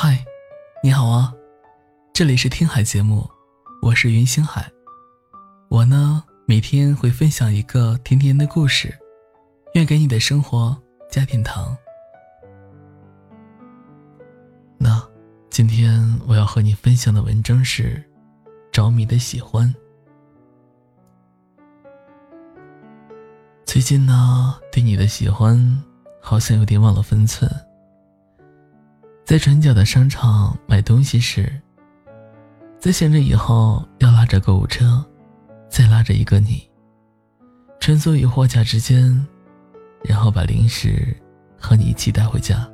嗨，你好啊，这里是听海节目，我是云星海。我呢，每天会分享一个甜甜的故事，愿给你的生活加点糖。那今天我要和你分享的文章是《着迷的喜欢》。最近呢，对你的喜欢好像有点忘了分寸。在转角的商场买东西时，在想着以后要拉着购物车，再拉着一个你，穿梭于货架之间，然后把零食和你一起带回家。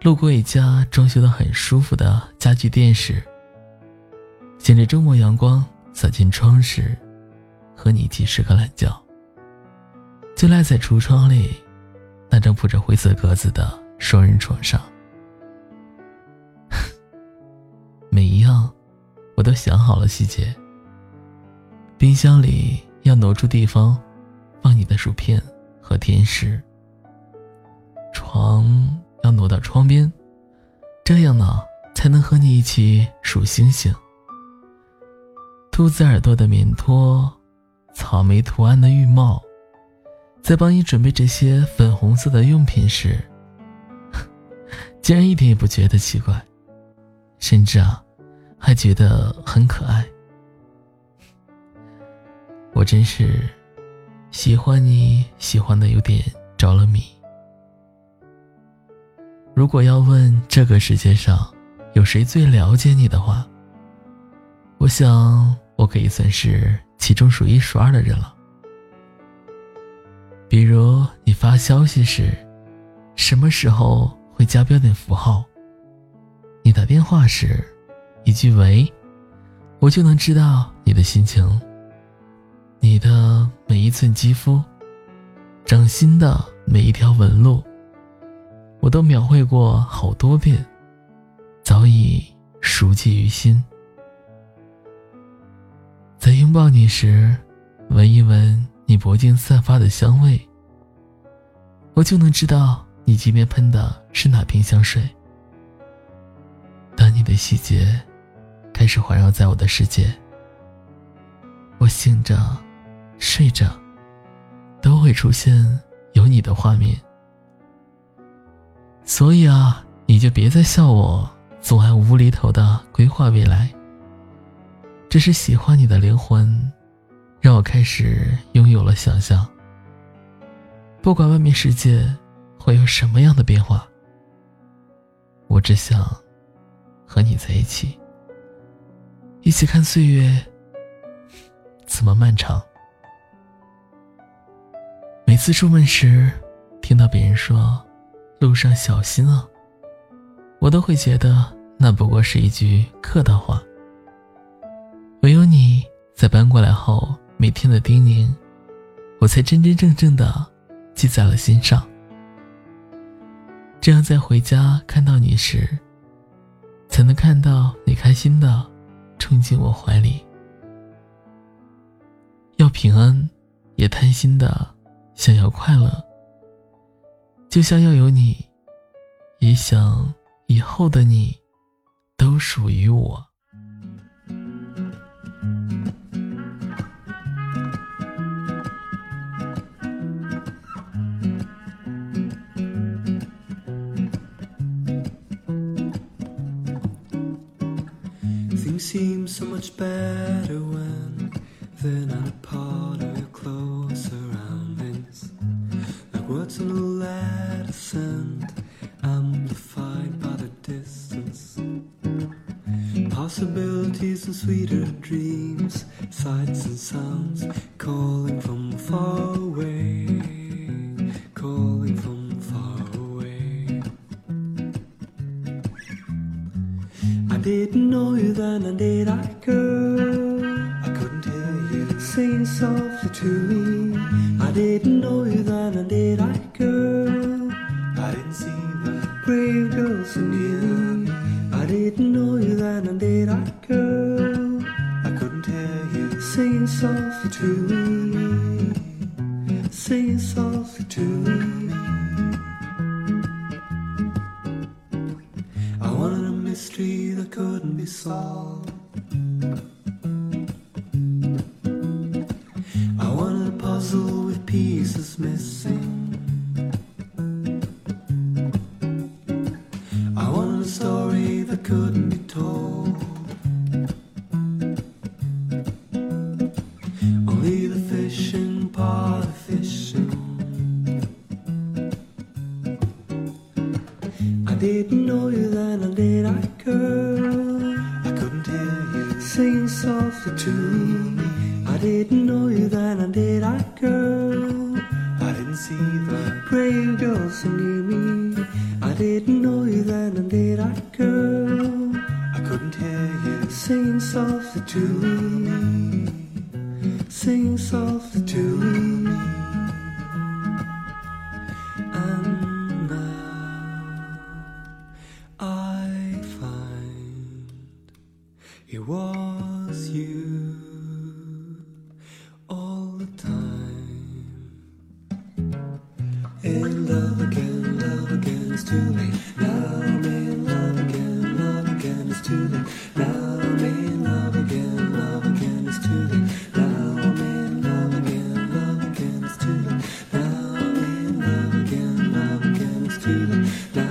路过一家装修的很舒服的家具店时，想着周末阳光洒进窗时，和你一起睡个懒觉，就赖在橱窗里那张铺着灰色格子的。双人床上，每一样我都想好了细节。冰箱里要挪出地方放你的薯片和甜食，床要挪到窗边，这样呢才能和你一起数星星。兔子耳朵的棉拖，草莓图案的浴帽，在帮你准备这些粉红色的用品时。竟然一点也不觉得奇怪，甚至啊，还觉得很可爱。我真是喜欢你，喜欢的有点着了迷。如果要问这个世界上有谁最了解你的话，我想我可以算是其中数一数二的人了。比如你发消息时，什么时候？加标点符号。你打电话时，一句“喂”，我就能知道你的心情。你的每一寸肌肤，掌心的每一条纹路，我都描绘过好多遍，早已熟记于心。在拥抱你时，闻一闻你脖颈散发的香味，我就能知道。你今天喷的是哪瓶香水？当你的细节开始环绕在我的世界，我醒着、睡着，都会出现有你的画面。所以啊，你就别再笑我总爱无厘头的规划未来。只是喜欢你的灵魂，让我开始拥有了想象。不管外面世界。会有什么样的变化？我只想和你在一起，一起看岁月怎么漫长。每次出门时，听到别人说“路上小心啊”，我都会觉得那不过是一句客套话。唯有你在搬过来后每天的叮咛，我才真真正正的记在了心上。这样，在回家看到你时，才能看到你开心的冲进我怀里。要平安，也贪心的想要快乐，就像要有你，也想以后的你都属于我。Seem so much better when they're not part of your close surroundings. Like words on a letter sent, amplified by the distance. Possibilities and sweeter dreams, sights and sounds calling from far away, didn't know you then, and did I, girl? I couldn't hear you singing softly to me. I didn't know you then, and did I, girl? I didn't see the brave girls in you. I didn't know you then, and did I, girl? I couldn't hear you singing softly to me, singing softly to me. I want a puzzle with pieces missing. You singing softly to me. I didn't know you then, and did I, girl? I didn't see the brave girls who knew me. I didn't know you then, and did I, girl? I couldn't hear you singing softly to me, singing softly to me. And now I find it it's too late. Now I'm in love again, love again, it's too late. Now I'm in love again, love again, it's too late. Now I'm in love again, love again, it's too late. Now I'm in love again, love again, it's too late.